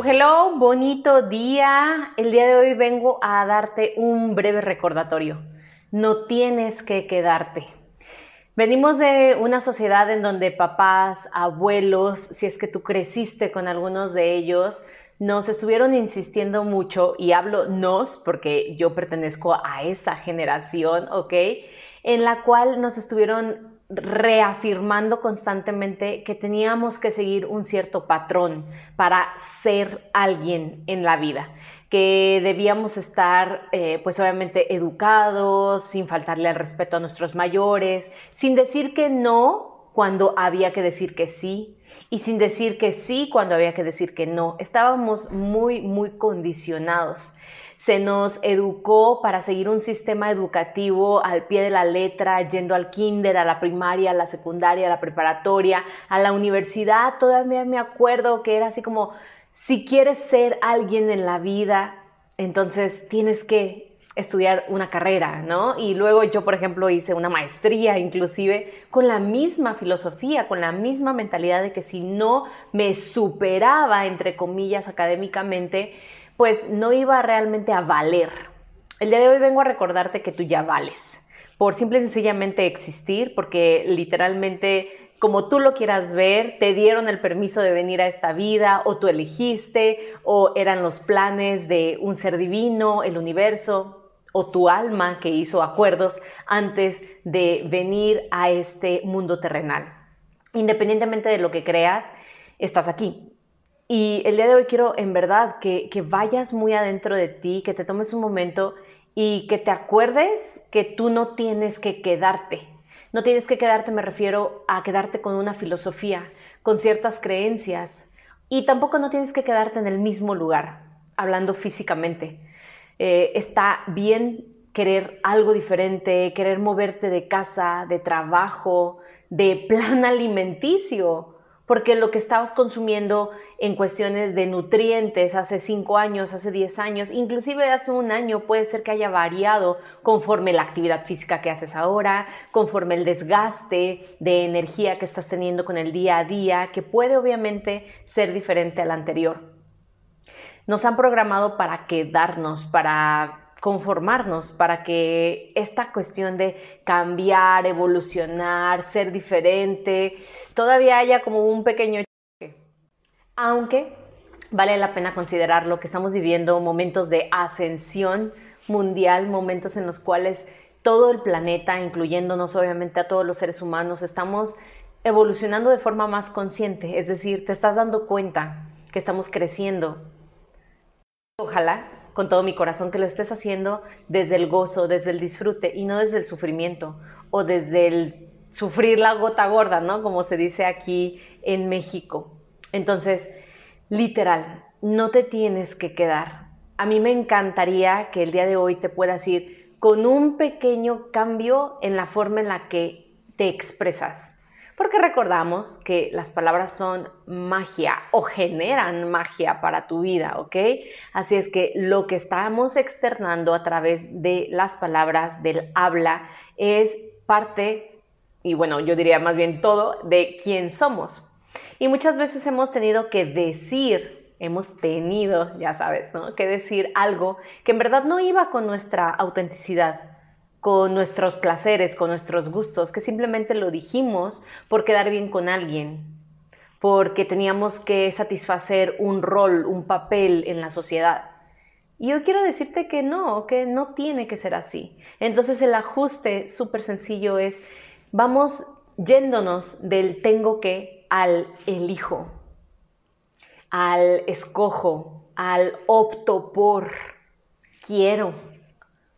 Hello, bonito día. El día de hoy vengo a darte un breve recordatorio. No tienes que quedarte. Venimos de una sociedad en donde papás, abuelos, si es que tú creciste con algunos de ellos, nos estuvieron insistiendo mucho, y hablo nos porque yo pertenezco a esa generación, ¿ok? En la cual nos estuvieron reafirmando constantemente que teníamos que seguir un cierto patrón para ser alguien en la vida, que debíamos estar eh, pues obviamente educados, sin faltarle al respeto a nuestros mayores, sin decir que no cuando había que decir que sí, y sin decir que sí cuando había que decir que no. Estábamos muy, muy condicionados se nos educó para seguir un sistema educativo al pie de la letra, yendo al kinder, a la primaria, a la secundaria, a la preparatoria, a la universidad. Todavía me acuerdo que era así como, si quieres ser alguien en la vida, entonces tienes que estudiar una carrera, ¿no? Y luego yo, por ejemplo, hice una maestría inclusive con la misma filosofía, con la misma mentalidad de que si no me superaba, entre comillas, académicamente, pues no iba realmente a valer. El día de hoy vengo a recordarte que tú ya vales, por simple y sencillamente existir, porque literalmente como tú lo quieras ver, te dieron el permiso de venir a esta vida, o tú elegiste, o eran los planes de un ser divino, el universo, o tu alma que hizo acuerdos antes de venir a este mundo terrenal. Independientemente de lo que creas, estás aquí. Y el día de hoy quiero en verdad que, vayas muy adentro de ti, que te tomes un momento y que te acuerdes que tú no tienes que quedarte. No tienes que quedarte, me refiero a quedarte con una filosofía, con ciertas creencias. Y tampoco no tienes que quedarte en el mismo lugar, hablando físicamente. Eh, está bien querer algo diferente, querer moverte de casa, de trabajo, de plan alimenticio porque lo que estabas consumiendo en cuestiones de nutrientes hace 5 años, hace 10 años, inclusive hace un año puede ser que haya variado conforme la actividad física que haces ahora, conforme el desgaste de energía que estás teniendo con el día a día, que puede obviamente ser diferente al anterior. Nos han programado para quedarnos, para conformarnos para que esta cuestión de cambiar, evolucionar, ser diferente, todavía haya como un pequeño. Aunque vale la pena considerarlo que estamos viviendo momentos de ascensión mundial, momentos en los cuales todo el planeta, incluyéndonos obviamente a todos los seres humanos, estamos evolucionando de forma más consciente, es decir, te estás dando cuenta que estamos creciendo. Ojalá con todo mi corazón que lo estés haciendo desde el gozo, desde el disfrute y no desde el sufrimiento o desde el sufrir la gota gorda, ¿no? Como se dice aquí en México. Entonces, literal, no te tienes que quedar. A mí me encantaría que el día de hoy te puedas ir con un pequeño cambio en la forma en la que te expresas porque recordamos que las palabras son magia o generan magia para tu vida, ¿ok? Así es que lo que estamos externando a través de las palabras, del habla, es parte, y bueno, yo diría más bien todo, de quién somos. Y muchas veces hemos tenido que decir, hemos tenido, ya sabes, ¿no? Que decir algo que en verdad no iba con nuestra autenticidad con nuestros placeres, con nuestros gustos, que simplemente lo dijimos por quedar bien con alguien, porque teníamos que satisfacer un rol, un papel en la sociedad. Y yo quiero decirte que no, que no tiene que ser así. Entonces el ajuste súper sencillo es, vamos yéndonos del tengo que al elijo, al escojo, al opto por, quiero.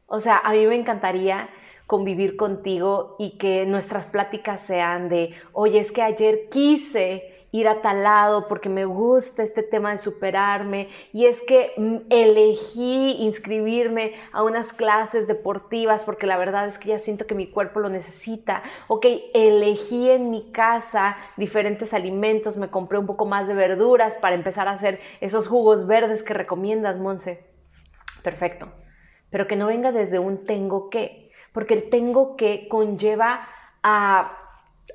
O sea, a mí me encantaría convivir contigo y que nuestras pláticas sean de, oye, es que ayer quise ir a tal lado porque me gusta este tema de superarme y es que mm, elegí inscribirme a unas clases deportivas porque la verdad es que ya siento que mi cuerpo lo necesita. Ok, elegí en mi casa diferentes alimentos, me compré un poco más de verduras para empezar a hacer esos jugos verdes que recomiendas, Monse. Perfecto. Pero que no venga desde un tengo que, porque el tengo que conlleva a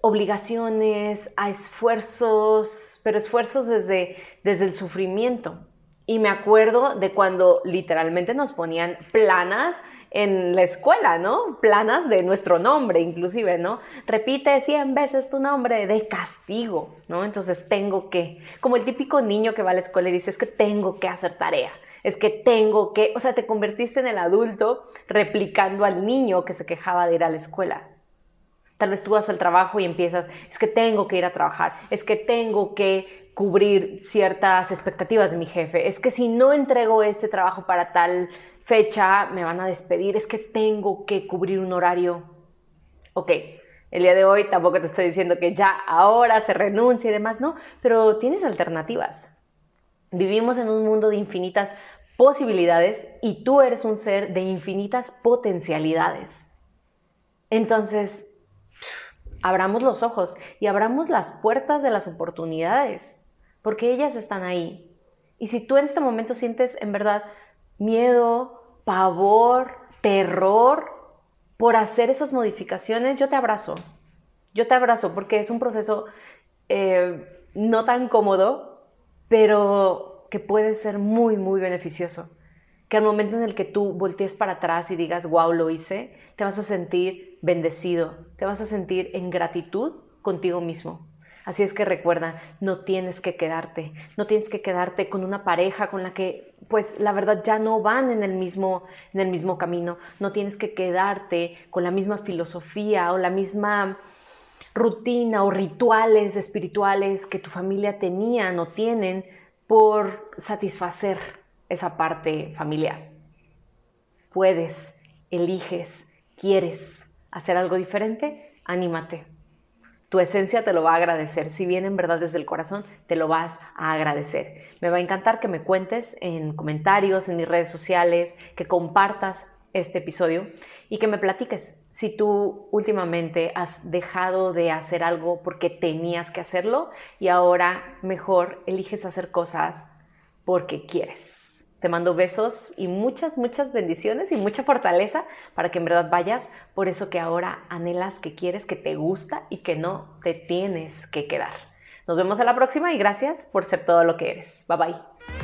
obligaciones, a esfuerzos, pero esfuerzos desde, desde el sufrimiento. Y me acuerdo de cuando literalmente nos ponían planas en la escuela, ¿no? Planas de nuestro nombre, inclusive, ¿no? Repite 100 veces tu nombre de castigo, ¿no? Entonces tengo que, como el típico niño que va a la escuela y dice, es que tengo que hacer tarea, es que tengo que, o sea, te convertiste en el adulto replicando al niño que se quejaba de ir a la escuela. Tal vez tú vas al trabajo y empiezas, es que tengo que ir a trabajar, es que tengo que cubrir ciertas expectativas de mi jefe, es que si no entrego este trabajo para tal fecha me van a despedir, es que tengo que cubrir un horario. Ok, el día de hoy tampoco te estoy diciendo que ya ahora se renuncia y demás, no, pero tienes alternativas. Vivimos en un mundo de infinitas posibilidades y tú eres un ser de infinitas potencialidades. Entonces, abramos los ojos y abramos las puertas de las oportunidades, porque ellas están ahí. Y si tú en este momento sientes en verdad miedo, pavor, terror por hacer esas modificaciones, yo te abrazo. Yo te abrazo porque es un proceso eh, no tan cómodo, pero que puede ser muy, muy beneficioso. Que al momento en el que tú voltees para atrás y digas, wow, lo hice, te vas a sentir bendecido, te vas a sentir en gratitud contigo mismo. Así es que recuerda, no tienes que quedarte, no tienes que quedarte con una pareja con la que pues la verdad ya no van en el mismo en el mismo camino, no tienes que quedarte con la misma filosofía o la misma rutina o rituales espirituales que tu familia tenía o tienen por satisfacer esa parte familiar. Puedes, eliges, quieres hacer algo diferente, anímate. Tu esencia te lo va a agradecer. Si viene en verdad desde el corazón, te lo vas a agradecer. Me va a encantar que me cuentes en comentarios, en mis redes sociales, que compartas este episodio y que me platiques si tú últimamente has dejado de hacer algo porque tenías que hacerlo y ahora mejor eliges hacer cosas porque quieres. Te mando besos y muchas, muchas bendiciones y mucha fortaleza para que en verdad vayas por eso que ahora anhelas, que quieres, que te gusta y que no te tienes que quedar. Nos vemos a la próxima y gracias por ser todo lo que eres. Bye bye.